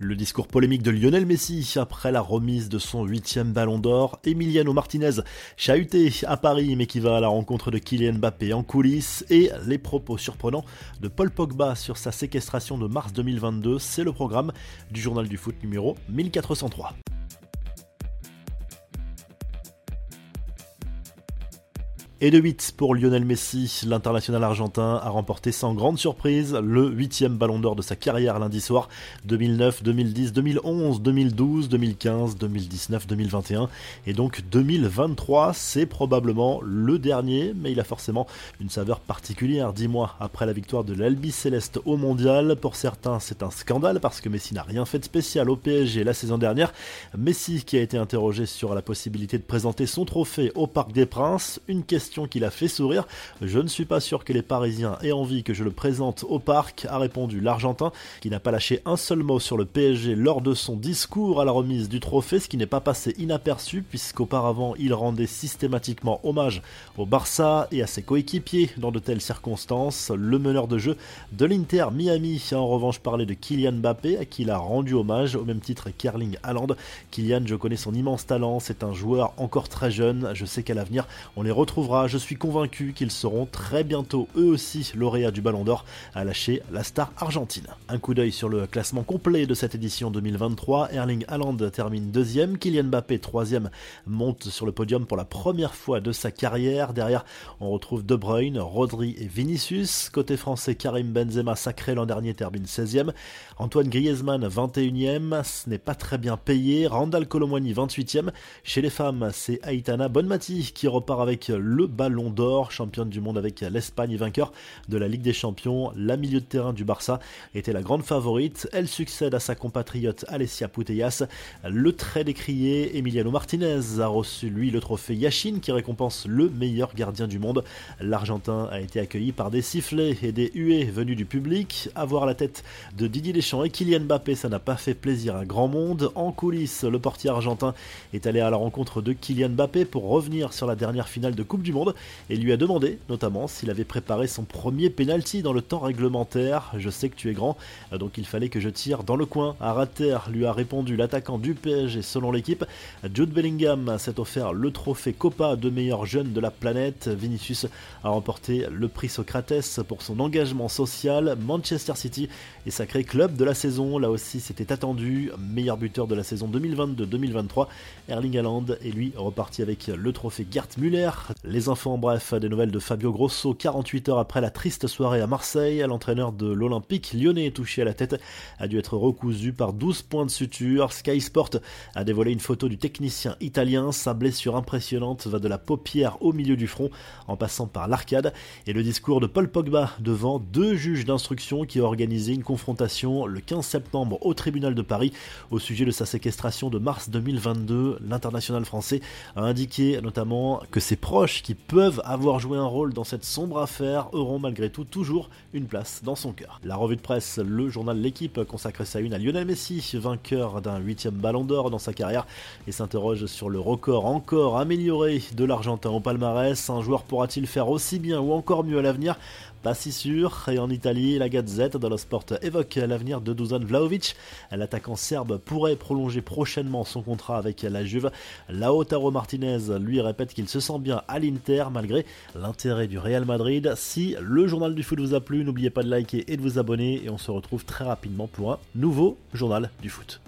Le discours polémique de Lionel Messi après la remise de son huitième ballon d'or, Emiliano Martinez chahuté à Paris mais qui va à la rencontre de Kylian Mbappé en coulisses et les propos surprenants de Paul Pogba sur sa séquestration de mars 2022, c'est le programme du journal du foot numéro 1403. Et de 8 pour Lionel Messi, l'international argentin a remporté sans grande surprise le huitième ballon d'or de sa carrière lundi soir 2009, 2010, 2011, 2012, 2015, 2019, 2021 et donc 2023 c'est probablement le dernier mais il a forcément une saveur particulière dix mois après la victoire de l'Albi Céleste au mondial. Pour certains c'est un scandale parce que Messi n'a rien fait de spécial au PSG la saison dernière. Messi qui a été interrogé sur la possibilité de présenter son trophée au Parc des Princes, une question qui fait sourire. Je ne suis pas sûr que les Parisiens aient envie que je le présente au parc, a répondu l'Argentin, qui n'a pas lâché un seul mot sur le PSG lors de son discours à la remise du trophée, ce qui n'est pas passé inaperçu, puisqu'auparavant il rendait systématiquement hommage au Barça et à ses coéquipiers dans de telles circonstances. Le meneur de jeu de l'Inter Miami a en revanche parlé de Kylian Mbappé, à qui il a rendu hommage, au même titre qu'Erling Haaland. Kylian, je connais son immense talent, c'est un joueur encore très jeune, je sais qu'à l'avenir on les retrouvera je suis convaincu qu'ils seront très bientôt eux aussi lauréats du Ballon d'Or, à lâcher la star argentine. Un coup d'œil sur le classement complet de cette édition 2023, Erling Haaland termine deuxième, Kylian Mbappé troisième monte sur le podium pour la première fois de sa carrière. Derrière, on retrouve De Bruyne, Rodri et Vinicius. Côté français, Karim Benzema sacré l'an dernier termine 16e. Antoine Griezmann 21e, ce n'est pas très bien payé. Randall Colomwani 28e. Chez les femmes, c'est Aitana Bonmati qui repart avec le ballon d'or, championne du monde avec l'Espagne et vainqueur de la Ligue des Champions. La milieu de terrain du Barça était la grande favorite. Elle succède à sa compatriote Alessia Putellas. Le très décrié Emiliano Martinez a reçu lui le trophée Yashin qui récompense le meilleur gardien du monde. L'Argentin a été accueilli par des sifflets et des huées venus du public. Avoir la tête de Didier Deschamps et Kylian Mbappé, ça n'a pas fait plaisir à grand monde. En coulisses, le portier argentin est allé à la rencontre de Kylian Mbappé pour revenir sur la dernière finale de Coupe du Monde et lui a demandé notamment s'il avait préparé son premier penalty dans le temps réglementaire. Je sais que tu es grand, donc il fallait que je tire dans le coin. À rater, lui a répondu l'attaquant du PSG selon l'équipe. Jude Bellingham s'est offert le trophée Copa de meilleur jeune de la planète. Vinicius a remporté le prix Socrates pour son engagement social. Manchester City est sacré club de la saison. Là aussi, c'était attendu. Meilleur buteur de la saison 2022-2023. Erling Haaland est lui reparti avec le trophée Gert Müller. Les enfants, bref, des nouvelles de Fabio Grosso, 48 heures après la triste soirée à Marseille, l'entraîneur de l'Olympique lyonnais touché à la tête a dû être recousu par 12 points de suture. Sky Sport a dévoilé une photo du technicien italien, sa blessure impressionnante va de la paupière au milieu du front en passant par l'arcade et le discours de Paul Pogba devant deux juges d'instruction qui ont organisé une confrontation le 15 septembre au tribunal de Paris au sujet de sa séquestration de mars 2022. L'international français a indiqué notamment que ses proches qui peuvent avoir joué un rôle dans cette sombre affaire auront malgré tout toujours une place dans son cœur. La revue de presse, le journal L'équipe consacre sa une à Lionel Messi, vainqueur d'un huitième ballon d'or dans sa carrière, et s'interroge sur le record encore amélioré de l'Argentin au palmarès. Un joueur pourra-t-il faire aussi bien ou encore mieux à l'avenir? Pas si sûr. Et en Italie, la Gazette le sport évoque l'avenir de Dusan Vlaovic. L'attaquant serbe pourrait prolonger prochainement son contrat avec la Juve. Lautaro Martinez lui répète qu'il se sent bien à l'Inter malgré l'intérêt du Real Madrid. Si le journal du foot vous a plu, n'oubliez pas de liker et de vous abonner et on se retrouve très rapidement pour un nouveau journal du foot.